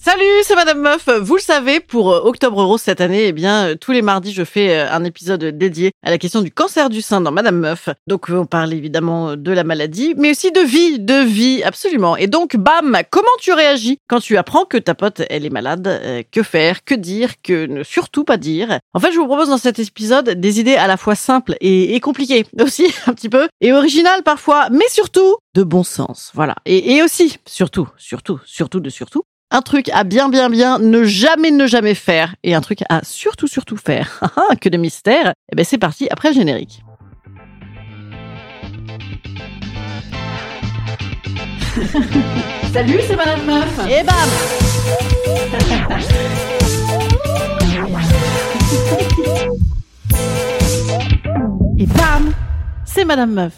Salut, c'est Madame Meuf. Vous le savez, pour euh, Octobre Rose cette année, eh bien, euh, tous les mardis, je fais euh, un épisode dédié à la question du cancer du sein dans Madame Meuf. Donc, on parle évidemment de la maladie, mais aussi de vie, de vie, absolument. Et donc, bam, comment tu réagis quand tu apprends que ta pote, elle est malade? Que faire? Que dire? Que ne surtout pas dire? En fait, je vous propose dans cet épisode des idées à la fois simples et, compliquées aussi, un petit peu, et originales parfois, mais surtout de bon sens. Voilà. Et, et aussi, surtout, surtout, surtout de surtout, un truc à bien, bien, bien ne jamais, ne jamais faire et un truc à surtout, surtout faire. que de mystère. Eh ben, c'est parti après le générique. Salut, c'est Madame Meuf. Et bam Et bam C'est Madame Meuf.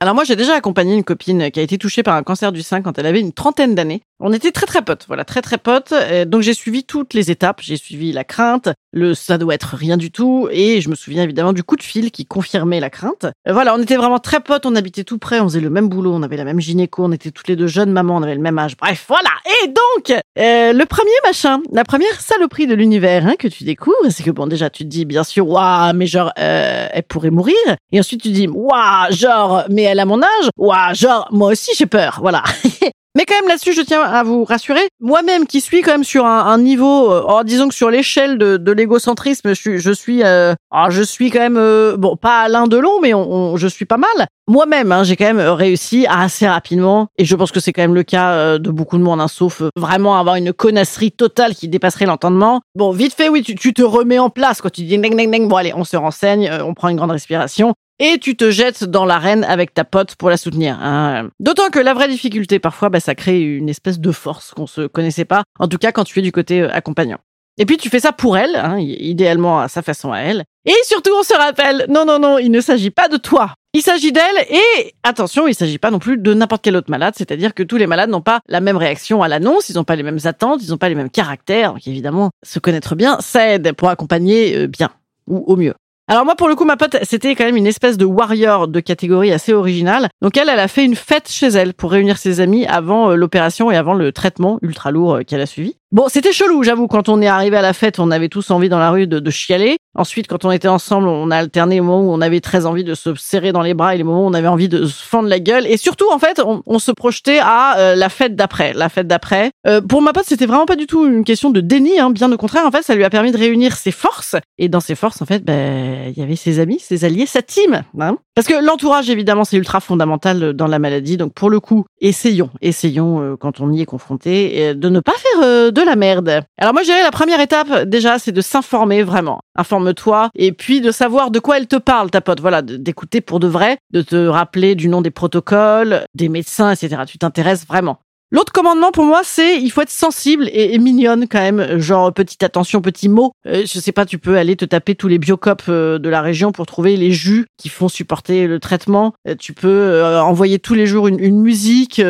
Alors moi j'ai déjà accompagné une copine qui a été touchée par un cancer du sein quand elle avait une trentaine d'années. On était très très potes, voilà, très très potes. Donc j'ai suivi toutes les étapes, j'ai suivi la crainte, le ça doit être rien du tout, et je me souviens évidemment du coup de fil qui confirmait la crainte. Euh, voilà, on était vraiment très potes, on habitait tout près, on faisait le même boulot, on avait la même gynéco, on était toutes les deux jeunes mamans, on avait le même âge. Bref, voilà. Et donc euh, le premier machin, la première saloperie de l'univers hein, que tu découvres, c'est que bon déjà tu te dis bien sûr, waouh, mais genre euh, elle pourrait mourir, et ensuite tu te dis waouh, genre mais elle a mon âge, waouh, genre moi aussi j'ai peur, voilà. Mais quand même là-dessus, je tiens à vous rassurer. Moi-même, qui suis quand même sur un, un niveau, euh, oh, disons que sur l'échelle de, de l'égocentrisme, je suis, je suis, euh, oh, je suis quand même, euh, bon, pas Alain Delon, mais on, on- je suis pas mal. Moi-même, hein, j'ai quand même réussi à assez rapidement, et je pense que c'est quand même le cas euh, de beaucoup de monde, hein, sauf euh, vraiment avoir une connasserie totale qui dépasserait l'entendement. Bon, vite fait, oui, tu, tu te remets en place, quoi. Tu dis, ding, ding, ding, bon, allez, on se renseigne, euh, on prend une grande respiration. Et tu te jettes dans l'arène avec ta pote pour la soutenir. hein. D'autant que la vraie difficulté, parfois, bah, ça crée une espèce de force qu'on se connaissait pas. En tout cas, quand tu es du côté euh, accompagnant. Et puis tu fais ça pour elle, hein, idéalement à sa façon à elle. Et surtout, on se rappelle, non, non, non, il ne s'agit pas de toi. Il s'agit d'elle et attention, il s'agit pas non plus de n'importe quel autre malade, c'est-à-dire que tous les malades n'ont pas la même réaction à l'annonce, ils n'ont pas les mêmes attentes, ils n'ont pas les mêmes caractères. Donc évidemment, se connaître bien, ça aide pour accompagner euh, bien ou au mieux. Alors moi, pour le coup, ma pote, c'était quand même une espèce de warrior de catégorie assez originale. Donc elle, elle a fait une fête chez elle pour réunir ses amis avant euh, l'opération et avant le traitement ultra lourd euh, qu'elle a suivi. Bon, c'était chelou, j'avoue. Quand on est arrivé à la fête, on avait tous envie dans la rue de, de chialer. Ensuite, quand on était ensemble, on a alterné les moments où on avait très envie de se serrer dans les bras et les moments où on avait envie de se fendre la gueule. Et surtout, en fait, on, on se projetait à euh, la fête d'après. La fête d'après. Euh, pour ma pote, c'était vraiment pas du tout une question de déni. Hein, bien au contraire, en fait, ça lui a permis de réunir ses forces. Et dans ses forces, en fait, ben, il y avait ses amis, ses alliés, sa team. hein. Parce que l'entourage, évidemment, c'est ultra fondamental dans la maladie. Donc, pour le coup, essayons, essayons, euh, quand on y est confronté, euh, de ne pas faire euh, de la merde. Alors moi, je dirais la première étape, déjà, c'est de s'informer vraiment. Informe-toi et puis de savoir de quoi elle te parle, ta pote. Voilà, d'écouter pour de vrai, de te rappeler du nom des protocoles, des médecins, etc. Tu t'intéresses vraiment. L'autre commandement pour moi, c'est il faut être sensible et, et mignonne quand même, genre petite attention, petit mot. Euh, je sais pas, tu peux aller te taper tous les biocopes euh, de la région pour trouver les jus qui font supporter le traitement. Euh, tu peux euh, envoyer tous les jours une, musique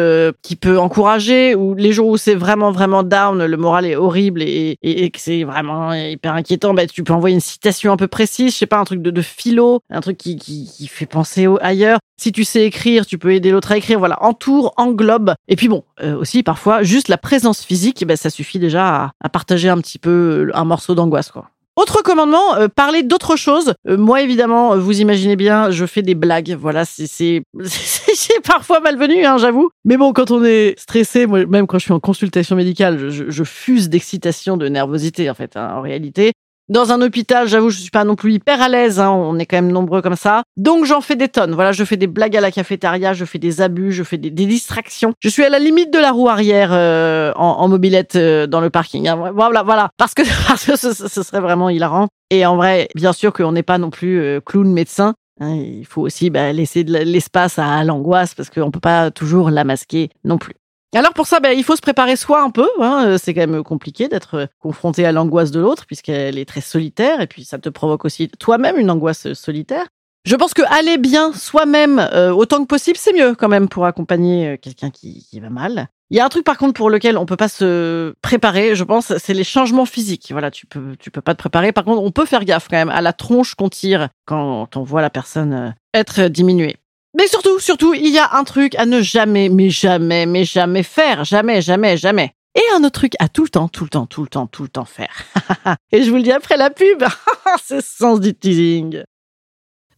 qui peut encourager ou les jours où c'est vraiment vraiment down, le moral est horrible et, que c'est vraiment hyper inquiétant, bah, tu peux envoyer une citation un peu précise, je sais pas, un truc de, philo, un truc qui, qui, fait penser ailleurs. Si tu sais écrire, tu peux aider l'autre à écrire. Voilà, entoure, englobe. Et puis bon, aussi parfois, juste la présence physique, ben, ça suffit déjà à, partager un petit peu un morceau d'angoisse, quoi. Autre commandement, euh, parler d'autre chose. Euh, moi, évidemment, vous imaginez bien, je fais des blagues. Voilà, c'est parfois malvenu, hein, j'avoue. Mais bon, quand on est stressé, même quand je suis en consultation médicale, je, je fuse d'excitation, de nervosité, en fait, hein, en réalité. Dans un hôpital, j'avoue, je suis pas non plus hyper à l'aise. Hein, on est quand même nombreux comme ça. Donc j'en fais des tonnes. Voilà, je fais des blagues à la cafétéria, je fais des abus, je fais des, distractions. Je suis à la limite de la roue arrière euh, en, mobilette euh, dans le parking. Hein. Voilà, voilà, parce que parce que ce, serait vraiment hilarant. Et en vrai, bien sûr qu'on n'est pas non plus euh, clown médecin. Hein, il faut aussi bah, laisser de l'espace à l'angoisse parce qu'on peut pas toujours la masquer non plus. Alors pour ça, ben, il faut se préparer soi un peu. Hein. Euh, c'est quand même compliqué d'être euh, confronté à l'angoisse de l'autre puisqu'elle est très solitaire et puis ça te provoque aussi toi-même une angoisse euh, solitaire. Je pense que aller bien soi-même autant que possible, c'est mieux quand même pour accompagner quelqu'un qui, qui va mal. Il y a un truc par contre pour lequel on peut pas se préparer, je pense, c'est les changements physiques. Voilà, tu peux tu peux pas te préparer. Par contre, on peut faire gaffe quand même à la tronche qu'on tire quand on voit la personne être diminuée. Mais surtout, surtout, il y a un truc à ne jamais, mais jamais, mais jamais faire. Jamais, jamais, jamais. Et un autre truc à tout le temps, tout le temps, tout le temps, tout le temps faire. Et je vous le dis après la pub. C'est sens du teasing.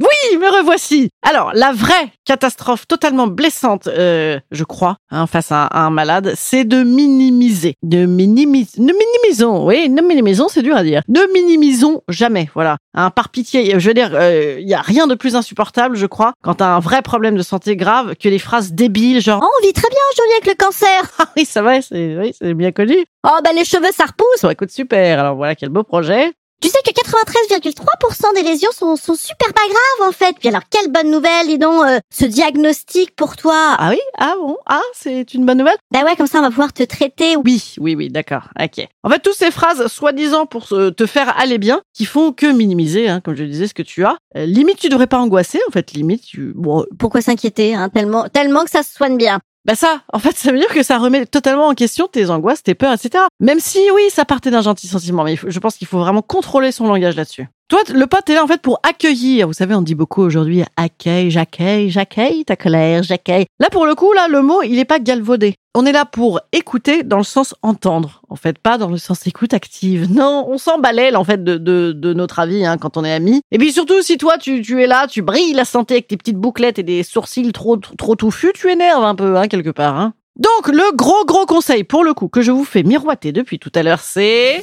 Oui, me revoici. Alors, la vraie catastrophe totalement blessante, euh, je crois, hein, face à, un malade, c'est de minimiser. De minimiser. Ne minimisons, oui, ne minimisons, c'est dur à dire. Ne minimisons jamais, voilà. Hein, par pitié, je veux dire, il euh, y a rien de plus insupportable, je crois, quand t'as un vrai problème de santé grave, que les phrases débiles, genre oh, on vit très bien aujourd'hui avec le cancer. Ah oui, ça va, c'est oui, c'est bien connu. Oh bah les cheveux ça repousse. Ça écoute super. Alors voilà, quel beau projet. Tu sais que 93,3% des lésions sont, sont super pas graves en fait. Puis alors quelle bonne nouvelle, dis donc, euh, ce diagnostic pour toi. Ah oui? Ah bon? Ah, c'est une bonne nouvelle? Bah ouais, comme ça on va pouvoir te traiter. Oui, oui, oui, d'accord. Ok. En fait, toutes ces phrases soi-disant pour te faire aller bien, qui font que minimiser, hein, comme je disais, ce que tu as. Euh, limite, tu devrais pas angoisser. En fait, limite, tu... Bon, Pourquoi s'inquiéter hein, tellement, tellement que ça se soigne bien bah ça, en fait, ça veut dire que ça remet totalement en question tes angoisses, tes peurs, etc. Même si, oui, ça partait d'un gentil sentiment, mais je pense qu'il faut vraiment contrôler son langage là-dessus. Toi, le pote est là en fait pour accueillir. Vous savez, on dit beaucoup aujourd'hui accueil, j'accueille, j'accueille ta colère, j'accueille. Là, pour le coup, là, le mot, il est pas galvaudé. On est là pour écouter dans le sens entendre, en fait, pas dans le sens écoute active. Non, on s'en en fait de, notre avis hein, quand on est amis. Et puis surtout, si toi tu, tu es là, tu brilles la santé avec tes petites bouclettes et des sourcils trop trop touffus, tu énerves un peu hein, quelque part. Hein. Donc le gros gros conseil pour le coup que je vous fais miroiter depuis tout à l'heure, c'est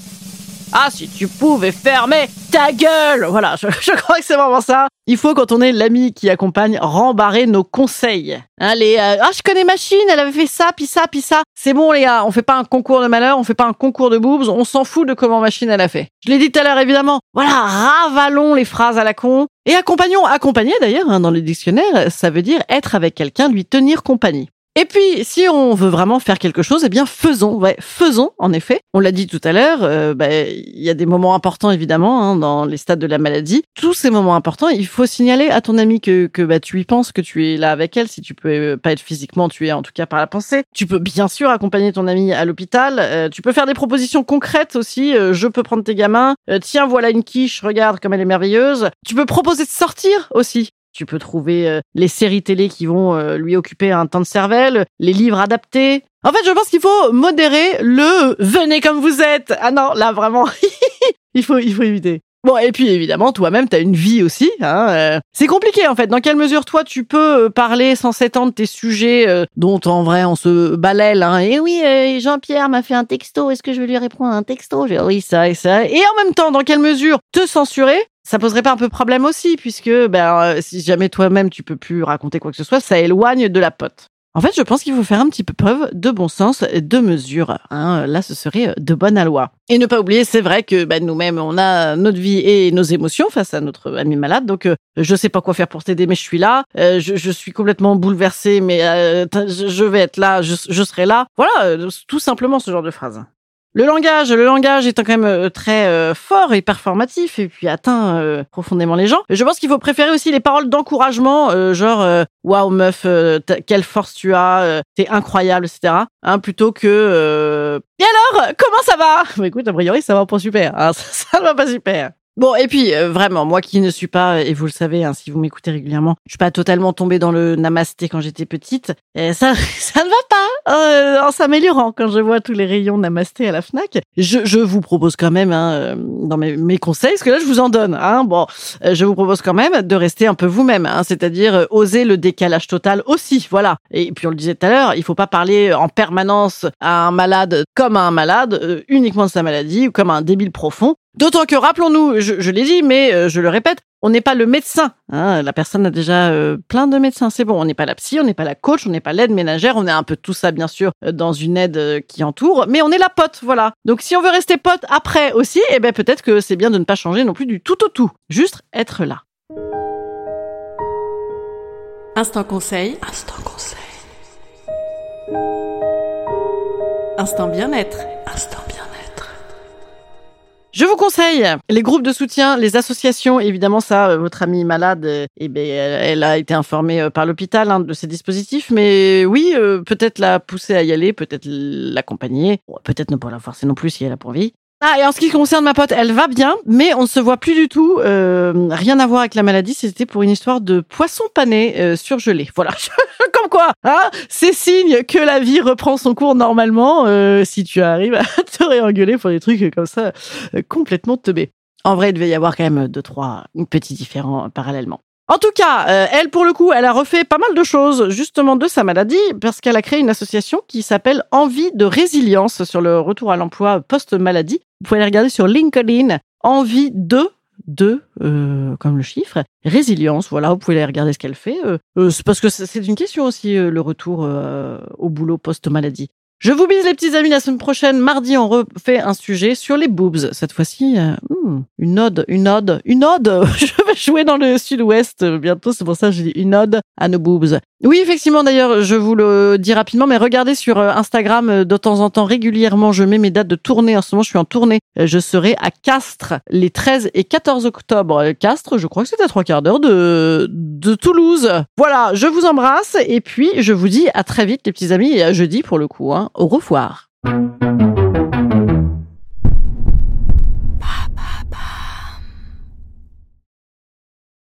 ah, si tu pouvais fermer ta gueule Voilà, je, crois que c'est vraiment ça. Il faut, quand on est l'ami qui accompagne, rembarrer nos conseils. Hein, euh, ah, je connais Machine, elle avait fait ça, puis ça, puis ça. C'est bon, les gars, on fait pas un concours de malheur, on fait pas un concours de boobs, on s'en fout de comment Machine elle a fait. Je l'ai dit tout à l'heure, évidemment. Voilà, ravalons les phrases à la con. Et accompagnons, accompagner d'ailleurs, hein, dans le dictionnaire, ça veut dire être avec quelqu'un, lui tenir compagnie. Et puis, si on veut vraiment faire quelque chose, eh bien, faisons. Ouais, faisons, en effet. On l'a dit tout à l'heure, euh, bah, il y a des moments importants, évidemment, hein, dans les stades de la maladie. Tous ces moments importants, il faut signaler à ton ami que, que bah, tu y penses, que tu es là avec elle. Si tu peux euh, pas être physiquement, tu es en tout cas par la pensée. Tu peux bien sûr accompagner ton ami à l'hôpital. Euh, tu peux faire des propositions concrètes aussi. je peux prendre tes gamins. tiens, voilà une quiche, regarde comme elle est merveilleuse. Tu peux proposer de sortir aussi. Tu peux trouver euh, les séries télé qui vont euh, lui occuper un temps de cervelle, les livres adaptés. En fait, je pense qu'il faut modérer le venez comme vous êtes. Ah non, là vraiment, il faut il faut éviter. Bon, et puis évidemment, toi-même, t'as une vie aussi. Hein, euh. C'est compliqué en fait. Dans quelle mesure toi, tu peux parler sans s'étendre tes sujets dont en vrai on se balèle. Hein. Et oui, Jean-Pierre m'a fait un texto. Est-ce que je vais lui répondre à un texto? Oui, ça et ça. Et en même temps, dans quelle mesure te censurer? Ça poserait pas un peu problème aussi, puisque ben, euh, si jamais toi-même tu peux plus raconter quoi que ce soit, ça éloigne de la pote. En fait, je pense qu'il faut faire un petit peu preuve de bon sens, de mesure. Hein. Là, ce serait de bonne loi. Et ne pas oublier, c'est vrai que ben, nous-mêmes, on a notre vie et nos émotions face à notre ami malade. Donc, euh, je sais pas quoi faire pour t'aider, mais je suis là. Euh, je, je, suis complètement bouleversée, mais je vais être là, je, je serai là. Voilà, tout simplement ce genre de phrase. Le langage, le langage étant quand même euh, très euh, fort et performatif et puis atteint euh, profondément les gens. Je pense qu'il faut préférer aussi les paroles d'encouragement, euh, genre euh, waouh meuf, euh, quelle force tu as, t'es incroyable, etc. Hein, plutôt que et alors comment ça va? Bah écoute, a priori ça va pas super, hein, ça, ça va pas super. Bon, et puis euh, vraiment, moi qui ne suis pas, et vous le savez, hein, si vous m'écoutez régulièrement, je suis pas totalement tombée dans le namasté quand j'étais petite. Et ça, ça ne va pas euh, en s'améliorant quand je vois tous les rayons namasté à la Fnac. Je, je vous propose quand même, hein, euh, dans mes, mes conseils, parce que là je vous en donne. Hein, bon, euh, je vous propose quand même de rester un peu vous-même, hein, c'est-à-dire euh, oser le décalage total aussi. Voilà. Et puis on le disait tout à l'heure, il faut pas parler en permanence à un malade comme à un malade, uniquement de sa maladie ou comme à un débile profond. D'autant que, rappelons-nous, je, je l'ai dit, mais je le répète, on n'est pas le médecin. Hein, la personne a déjà euh, plein de médecins, c'est bon. On n'est pas la psy, on n'est pas la coach, on n'est pas l'aide ménagère, on est un peu tout ça, bien sûr, euh, dans une aide euh, qui entoure, mais on est la pote, voilà. Donc si on veut rester pote après aussi, eh ben peut-être que c'est bien de ne pas changer non plus du tout au tout. Juste être là. Instant conseil. Instant conseil. Instant bien-être. Instant bien-être. Je vous conseille les groupes de soutien, les associations. Évidemment, ça, euh, votre amie malade, euh, eh ben, elle, a été informée euh, par l'hôpital hein, de ces dispositifs. Mais oui, peut-être la pousser à y aller, peut-être l'accompagner, peut-être ne pas la forcer non plus si elle a pas envie. Ah, et en ce qui concerne ma pote, elle va bien, mais on ne se voit plus du tout. euh, rien à voir avec la maladie. C'était pour une histoire de poisson pané euh, surgelé. Voilà. Comme quoi, hein, c'est signe que la vie reprend son cours normalement. euh, si tu arrives à te réengueuler pour des trucs comme ça, complètement teubés. En vrai, il devait y avoir quand même deux, trois petits différents parallèlement. En tout cas, elle, pour le coup, elle a refait pas mal de choses, justement, de sa maladie, parce qu'elle a créé une association qui s'appelle Envie de résilience sur le retour à l'emploi post-maladie. Vous pouvez aller regarder sur LinkedIn. Envie de, de, euh, comme le chiffre, résilience. Voilà, vous pouvez aller regarder ce qu'elle fait. Euh, euh, c'est parce que c'est c'est une question aussi, euh, le retour euh, au boulot post-maladie. Je vous bise les petits amis la semaine prochaine. Mardi, on refait un sujet sur les boobs. Cette fois-ci, euh, hmm, une ode, une ode, une ode. Je vais jouer dans le sud-ouest bientôt. C'est pour ça que j'ai une ode à nos boobs. Oui, effectivement, d'ailleurs, je vous le dis rapidement, mais regardez sur euh, Instagram euh, de temps en temps régulièrement. Je mets mes dates de tournée. En ce moment, je suis en tournée. Je serai à Castres les 13 et 14 octobre. Castres, je crois que c'est à trois quarts d'heure de, de Toulouse. Voilà, je vous embrasse et puis je vous dis à très vite, les petits amis, et à jeudi pour le coup. Hein. Au revoir.